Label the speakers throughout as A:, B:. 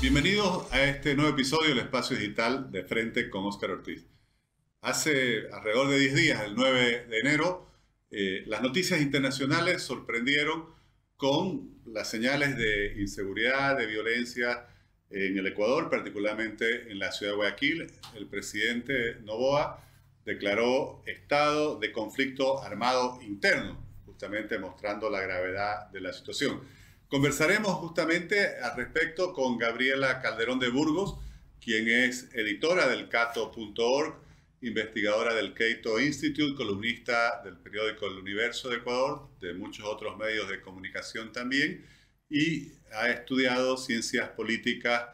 A: Bienvenidos a este nuevo episodio del Espacio Digital de Frente con Óscar Ortiz. Hace alrededor de 10 días, el 9 de enero, eh, las noticias internacionales sorprendieron con las señales de inseguridad, de violencia en el Ecuador, particularmente en la ciudad de Guayaquil. El presidente Novoa declaró estado de conflicto armado interno, justamente mostrando la gravedad de la situación. Conversaremos justamente al respecto con Gabriela Calderón de Burgos, quien es editora del cato.org, investigadora del Cato Institute, columnista del periódico El Universo de Ecuador, de muchos otros medios de comunicación también, y ha estudiado ciencias políticas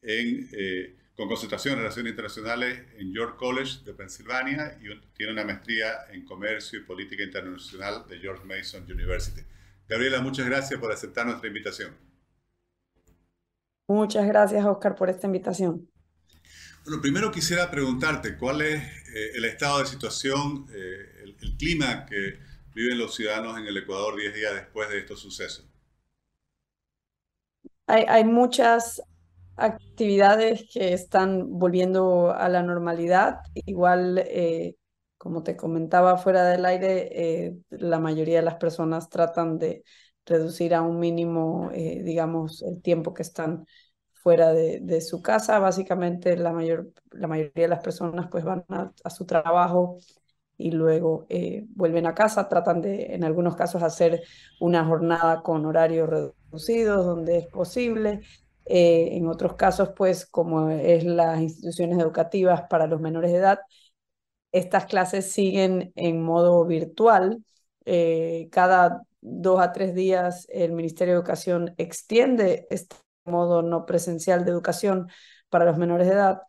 A: en, eh, con concentración en relaciones internacionales en York College de Pensilvania y tiene una maestría en comercio y política internacional de George Mason University. Gabriela, muchas gracias por aceptar nuestra invitación.
B: Muchas gracias, Oscar, por esta invitación.
A: Bueno, primero quisiera preguntarte cuál es eh, el estado de situación, eh, el, clima que viven los ciudadanos en el Ecuador 10 días después de estos sucesos.
B: Hay, hay muchas actividades que están volviendo a la normalidad. Igual eh, como te comentaba fuera del aire, eh, la mayoría de las personas tratan de reducir a un mínimo, eh, digamos, el tiempo que están fuera de, su casa. Básicamente la, mayor, la mayoría de las personas pues van a, su trabajo y luego eh, vuelven a casa, tratan de en algunos casos hacer una jornada con horarios reducidos donde es posible. en otros casos, pues como es las instituciones educativas para los menores de edad, estas clases siguen en modo virtual. Eh, cada dos a tres días el Ministerio de Educación extiende este modo no presencial de educación para los menores de edad.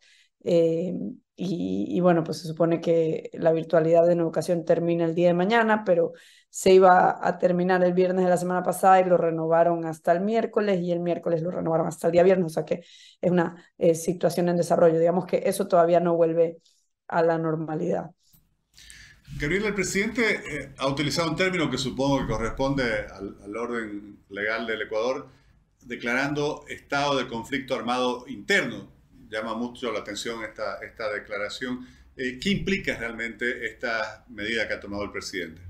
B: Eh, y, bueno, pues se supone que la virtualidad en educación termina el día de mañana, pero se iba a terminar el viernes de la semana pasada y lo renovaron hasta el miércoles y el miércoles lo renovaron hasta el día viernes, o sea que es una eh, situación en desarrollo. Digamos que eso todavía no vuelve a la normalidad.
A: Gabriel, el presidente eh, ha utilizado un término que supongo que corresponde al, orden legal del Ecuador, declarando estado de conflicto armado interno. Llama mucho la atención esta, esta declaración. Eh, ¿Qué implica realmente esta medida que ha tomado el presidente?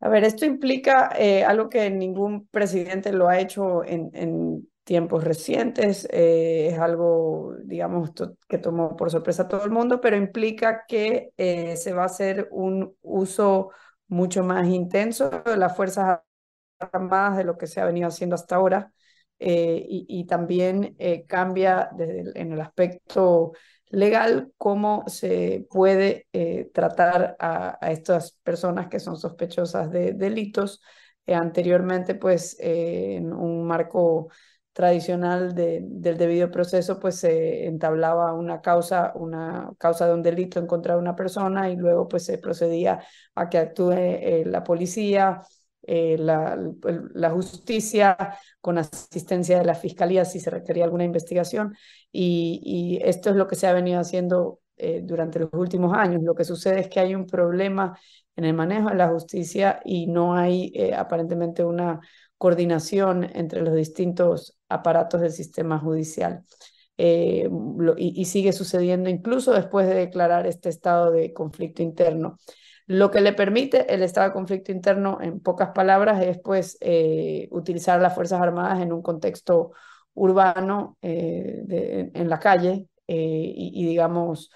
B: A ver, esto implica eh, algo que ningún presidente lo ha hecho en, en tiempos recientes, eh, es algo, digamos, que tomó por sorpresa a todo el mundo, pero implica que eh, se va a hacer un uso mucho más intenso de las Fuerzas Armadas de lo que se ha venido haciendo hasta ahora. Eh, y, también cambia en el aspecto legal cómo se puede tratar a, a, estas personas que son sospechosas de delitos. anteriormente, pues, en un marco tradicional del debido proceso, pues se entablaba una causa, una causa de un delito en contra de una persona y luego pues se procedía a que actúe eh, la policía, eh, la, justicia con asistencia de la fiscalía si se requería alguna investigación y, y esto es lo que se ha venido haciendo eh, durante los últimos años. Lo que sucede es que hay un problema en el manejo de la justicia y no hay aparentemente una coordinación entre los distintos aparatos del sistema judicial. Eh, y, sigue sucediendo incluso después de declarar este estado de conflicto interno. Lo que le permite el estado de conflicto interno, en pocas palabras, es pues eh, utilizar las Fuerzas Armadas en un contexto urbano, eh, en la calle, y, y, digamos,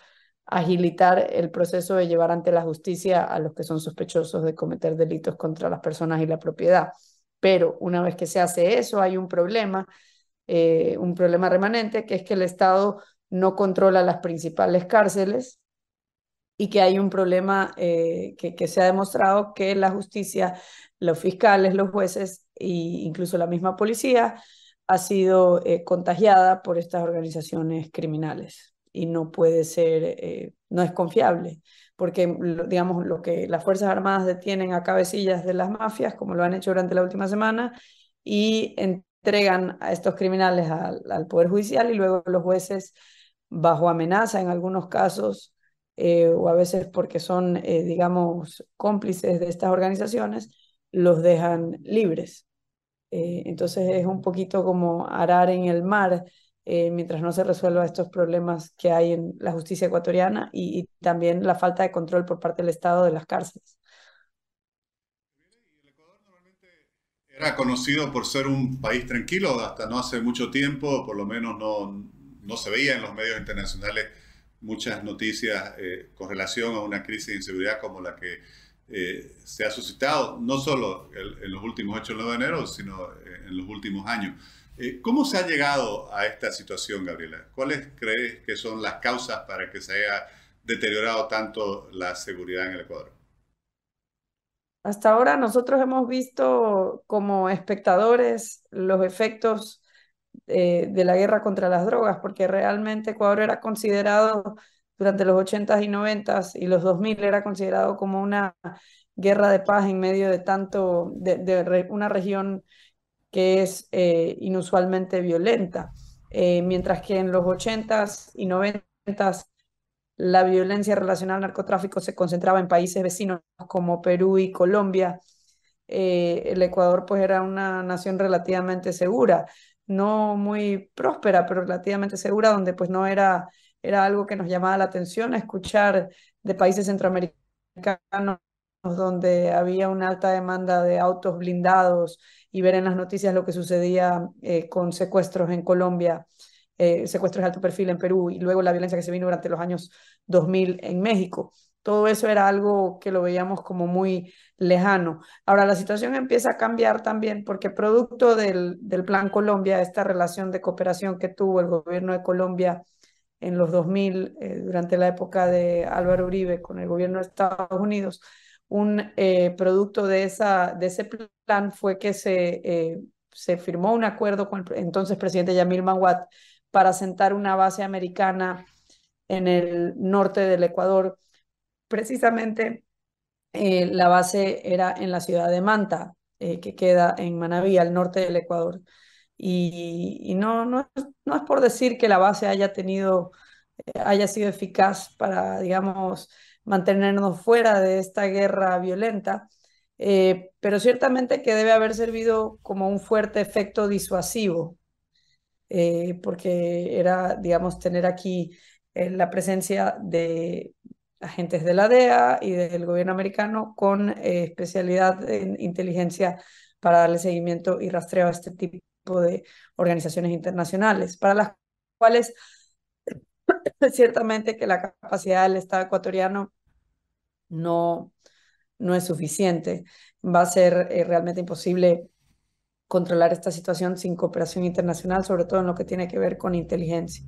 B: agilitar el proceso de llevar ante la justicia a los que son sospechosos de cometer delitos contra las personas y la propiedad. Pero una vez que se hace eso, hay un problema, eh, un problema remanente, que es que el Estado no controla las principales cárceles y que hay un problema eh, que, se ha demostrado que la justicia, los fiscales, los jueces e incluso la misma policía ha sido eh, contagiada por estas organizaciones criminales y no puede ser, no es confiable porque digamos lo que las Fuerzas Armadas detienen a cabecillas de las mafias, como lo han hecho durante la última semana, y entregan a estos criminales al, Poder Judicial y luego los jueces, bajo amenaza en algunos casos, eh, o a veces porque son, eh, digamos, cómplices de estas organizaciones, los dejan libres. entonces es un poquito como arar en el mar mientras no se resuelva estos problemas que hay en la justicia ecuatoriana y también la falta de control por parte del Estado de las cárceles.
A: Era conocido por ser un país tranquilo hasta no hace mucho tiempo, por lo menos no, no se veía en los medios internacionales muchas noticias eh, con relación a una crisis de inseguridad como la que eh, se ha suscitado, no solo en, los últimos 8 de enero, sino eh, en los últimos años. ¿Cómo se ha llegado a esta situación, Gabriela? ¿Cuáles crees que son las causas para que se haya deteriorado tanto la seguridad en el Ecuador?
B: Hasta ahora nosotros hemos visto como espectadores los efectos eh, de la guerra contra las drogas, porque realmente Ecuador era considerado durante los 80s y 90s y los 2000 era considerado como una guerra de paz en medio de tanto, de, una región que es eh, inusualmente violenta, eh, mientras que en los 80s y 90s la violencia relacionada al narcotráfico se concentraba en países vecinos como Perú y Colombia. Eh, el Ecuador pues era una nación relativamente segura, no muy próspera, pero relativamente segura, donde pues no era, era algo que nos llamaba la atención escuchar de países centroamericanos donde había una alta demanda de autos blindados y ver en las noticias lo que sucedía eh, con secuestros en Colombia eh, secuestros de alto perfil en Perú y luego la violencia que se vino durante los años 2000 en México. Todo eso era algo que lo veíamos como muy lejano. Ahora la situación empieza a cambiar también porque producto del, Plan Colombia, esta relación de cooperación que tuvo el gobierno de Colombia en los 2000, eh, durante la época de Álvaro Uribe con el gobierno de Estados Unidos, un eh, producto de, esa, de ese plan fue que se, se firmó un acuerdo con el entonces presidente Yamil Manguat para sentar una base americana en el norte del Ecuador. Precisamente eh, la base era en la ciudad de Manta, eh, que queda en Manabí, al norte del Ecuador. Y, no, no, no, es por decir que la base haya tenido, eh, haya sido eficaz para, digamos, mantenernos fuera de esta guerra violenta, pero ciertamente que debe haber servido como un fuerte efecto disuasivo eh, porque era, digamos, tener aquí eh, la presencia de agentes de la DEA y del gobierno americano con eh, especialidad en inteligencia para darle seguimiento y rastreo a este tipo de organizaciones internacionales, para las cuales ciertamente que la capacidad del Estado ecuatoriano no, no es suficiente. Va a ser realmente imposible controlar esta situación sin cooperación internacional, sobre todo en lo que tiene que ver con inteligencia.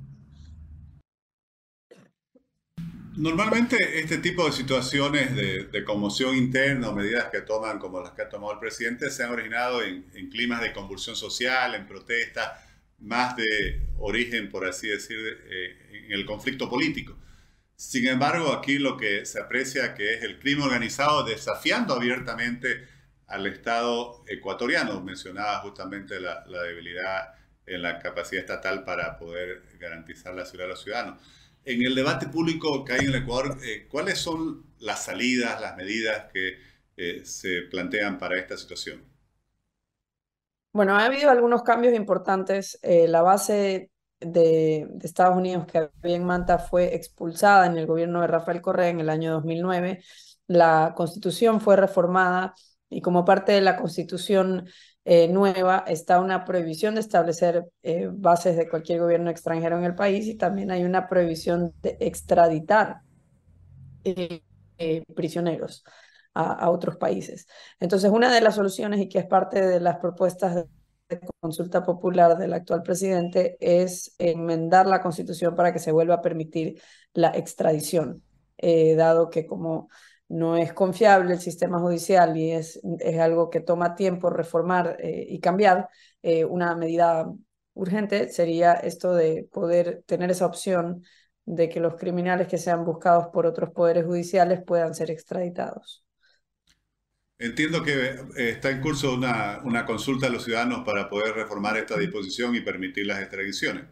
A: Normalmente este tipo de situaciones de, conmoción interna o medidas que toman como las que ha tomado el presidente se han originado en, climas de convulsión social, en protesta, más de origen, por así decir, eh, en el conflicto político. Sin embargo, aquí lo que se aprecia que es el crimen organizado desafiando abiertamente al Estado ecuatoriano. Mencionaba justamente la, debilidad en la capacidad estatal para poder garantizar la seguridad de los ciudadanos. En el debate público que hay en el Ecuador, eh, ¿cuáles son las salidas, las medidas que eh, se plantean para esta situación?
B: Bueno, ha habido algunos cambios importantes. Eh, la base de, de, Estados Unidos que había en Manta fue expulsada en el gobierno de Rafael Correa en el año 2009. La constitución fue reformada y como parte de la constitución eh, nueva está una prohibición de establecer eh, bases de cualquier gobierno extranjero en el país y también hay una prohibición de extraditar eh, prisioneros a, a, otros países. Entonces, una de las soluciones y que es parte de las propuestas consulta popular del actual presidente es enmendar la constitución para que se vuelva a permitir la extradición, dado que como no es confiable el sistema judicial y es, es algo que toma tiempo reformar eh, y cambiar, eh, una medida urgente sería esto de poder tener esa opción de que los criminales que sean buscados por otros poderes judiciales puedan ser extraditados.
A: Entiendo que eh, está en curso una, una consulta a los ciudadanos para poder reformar esta disposición y permitir las extradiciones.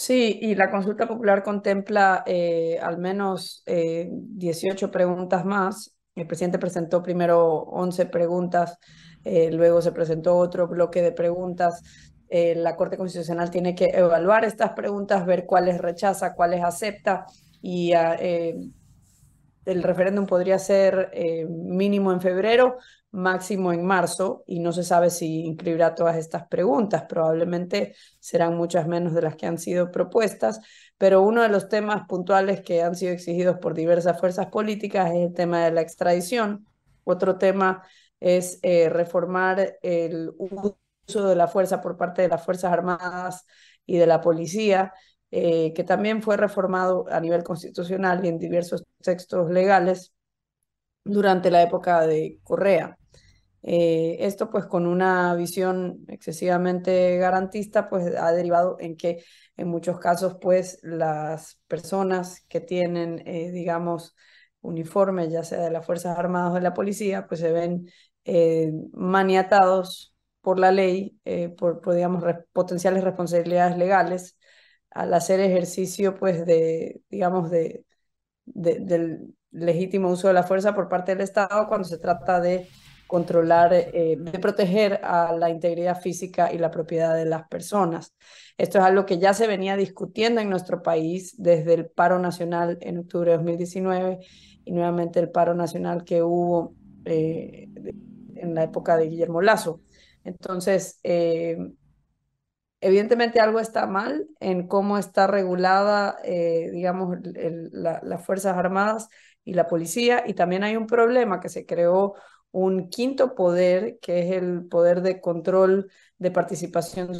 B: Sí, y la consulta popular contempla eh, al menos 18 eh, preguntas más. El presidente presentó primero 11 preguntas eh, luego se presentó otro bloque de preguntas. La Corte Constitucional tiene que evaluar estas preguntas, ver cuáles rechaza, cuáles acepta y ah, el referéndum podría ser mínimo en febrero, máximo en marzo y no se sabe si incluirá todas estas preguntas. Probablemente serán muchas menos de las que han sido propuestas, pero uno de los temas puntuales que han sido exigidos por diversas fuerzas políticas es el tema de la extradición. Otro tema es eh, reformar el uso de la fuerza por parte de las Fuerzas Armadas y de la policía, eh, que también fue reformado a nivel constitucional y en diversos textos legales durante la época de Correa. Eh, esto pues con una visión excesivamente garantista pues ha derivado en que en muchos casos pues las personas que tienen eh, digamos uniformes ya sea de las Fuerzas Armadas o de la policía pues se ven maniatados por la ley por, digamos potenciales responsabilidades legales al hacer ejercicio pues de digamos de, del legítimo uso de la fuerza por parte del Estado cuando se trata de controlar, eh, de proteger a la integridad física y la propiedad de las personas. Esto es algo que ya se venía discutiendo en nuestro país desde el paro nacional en octubre de 2019 y nuevamente el paro nacional que hubo eh, en la época de Guillermo Lazo. Entonces, eh, evidentemente algo está mal en cómo está regulada, digamos, las Fuerzas Armadas y la policía, y también hay un problema que se creó un quinto poder, que es el poder de control de participación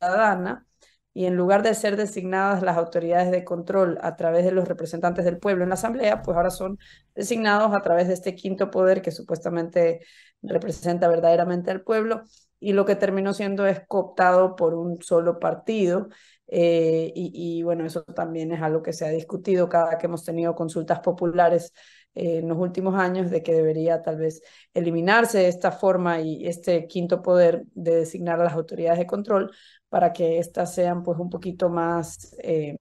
B: ciudadana, y en lugar de ser designadas las autoridades de control a través de los representantes del pueblo en la Asamblea, pues ahora son designados a través de este quinto poder que supuestamente representa verdaderamente al pueblo, y lo que terminó siendo es cooptado por un solo partido. Eh, y, bueno, eso también es algo que se ha discutido cada que hemos tenido consultas populares en los últimos años de que debería tal vez eliminarse esta forma y este quinto poder de designar a las autoridades de control para que éstas sean pues un poquito más, eh,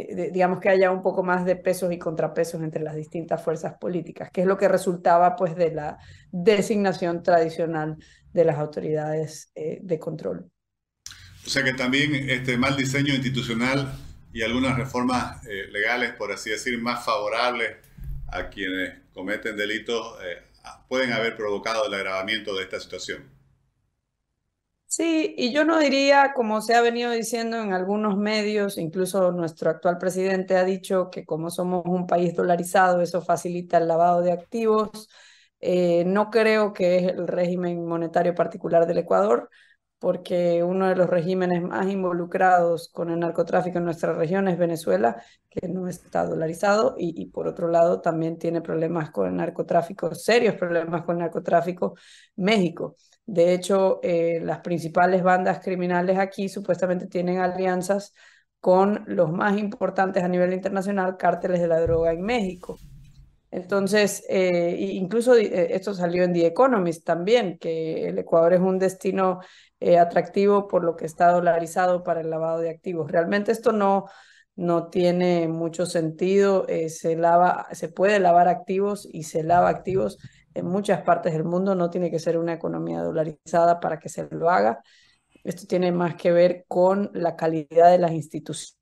B: eh, digamos que haya un poco más de pesos y contrapesos entre las distintas fuerzas políticas, que es lo que resultaba pues de la designación tradicional de las autoridades eh, de control.
A: O sea que también este mal diseño institucional y algunas reformas legales, por así decir, más favorables a quienes cometen delitos eh, pueden haber provocado el agravamiento de esta situación.
B: Sí, y yo no diría, como se ha venido diciendo en algunos medios, incluso nuestro actual presidente ha dicho que como somos un país dolarizado, eso facilita el lavado de activos. Eh, no creo que es el régimen monetario particular del Ecuador porque uno de los regímenes más involucrados con el narcotráfico en nuestra región es Venezuela, que no está dolarizado, y, por otro lado también tiene problemas con el narcotráfico, serios problemas con el narcotráfico, México. De hecho, eh, las principales bandas criminales aquí supuestamente tienen alianzas con los más importantes a nivel internacional cárteles de la droga en México. Entonces, eh, incluso eh, esto salió en The Economist también, que el Ecuador es un destino atractivo por lo que está dolarizado para el lavado de activos. Realmente esto no, no tiene mucho sentido. Se, lava, se puede lavar activos y se lava activos en muchas partes del mundo. No tiene que ser una economía dolarizada para que se lo haga. Esto tiene más que ver con la calidad de las instituciones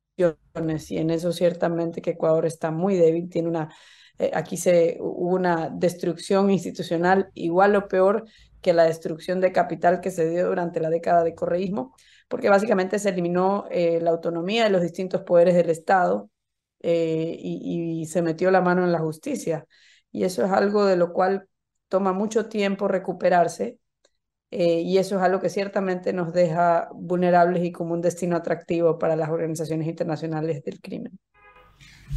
B: y en eso ciertamente que Ecuador está muy débil. Tiene una, eh, aquí se, hubo una destrucción institucional igual o peor que la destrucción de capital que se dio durante la década de correísmo, porque básicamente se eliminó eh, la autonomía de los distintos poderes del Estado eh, y, se metió la mano en la justicia. Y eso es algo de lo cual toma mucho tiempo recuperarse eh, y eso es algo que ciertamente nos deja vulnerables y como un destino atractivo para las organizaciones internacionales del crimen.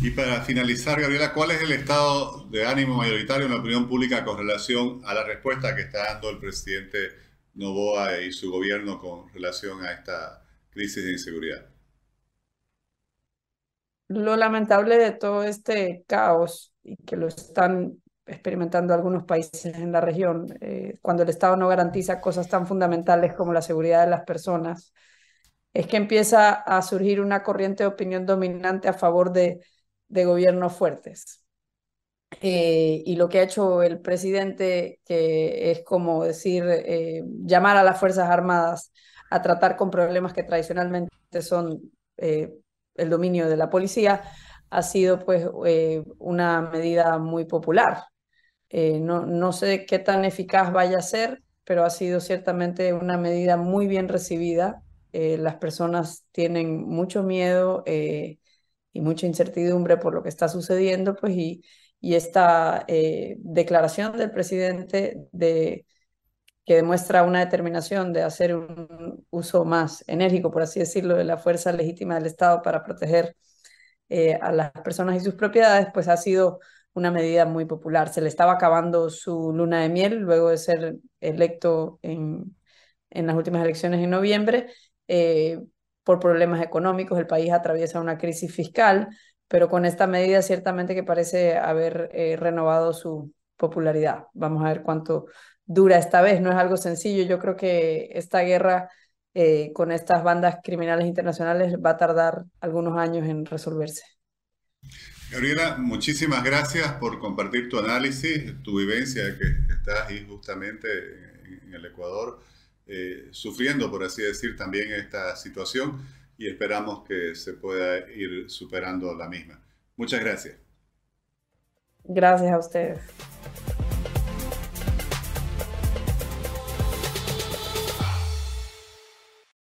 A: Y para finalizar, Gabriela, ¿cuál es el estado de ánimo mayoritario en la opinión pública con relación a la respuesta que está dando el presidente Novoa y su gobierno con relación a esta crisis de inseguridad?
B: Lo lamentable de todo este caos y que lo están experimentando algunos países en la región, eh, cuando el Estado no garantiza cosas tan fundamentales como la seguridad de las personas, es que empieza a surgir una corriente de opinión dominante a favor de de gobiernos fuertes. eh, y lo que ha hecho el presidente, que es como decir, eh, llamar a las Fuerzas Armadas a tratar con problemas que tradicionalmente son el dominio de la policía, ha sido pues una medida muy popular. No, no sé qué tan eficaz vaya a ser, pero ha sido ciertamente una medida muy bien recibida. las personas tienen mucho miedo y mucha incertidumbre por lo que está sucediendo, pues y y esta eh, declaración del presidente de, que demuestra una determinación de hacer un uso más enérgico, por así decirlo, de la fuerza legítima del Estado para proteger eh, a las personas y sus propiedades, pues ha sido una medida muy popular. Se le estaba acabando su luna de miel luego de ser electo en, en las últimas elecciones en noviembre. Eh, por problemas económicos, el país atraviesa una crisis fiscal, pero con esta medida ciertamente que parece haber eh, renovado su popularidad. Vamos a ver cuánto dura esta vez, no es algo sencillo. Yo creo que esta guerra eh, con estas bandas criminales internacionales va a tardar algunos años en resolverse.
A: Gabriela, muchísimas gracias por compartir tu análisis, tu vivencia que estás ahí justamente en el Ecuador, eh, sufriendo, por así decir, también esta situación y esperamos que se pueda ir superando la misma. Muchas gracias.
B: Gracias a ustedes.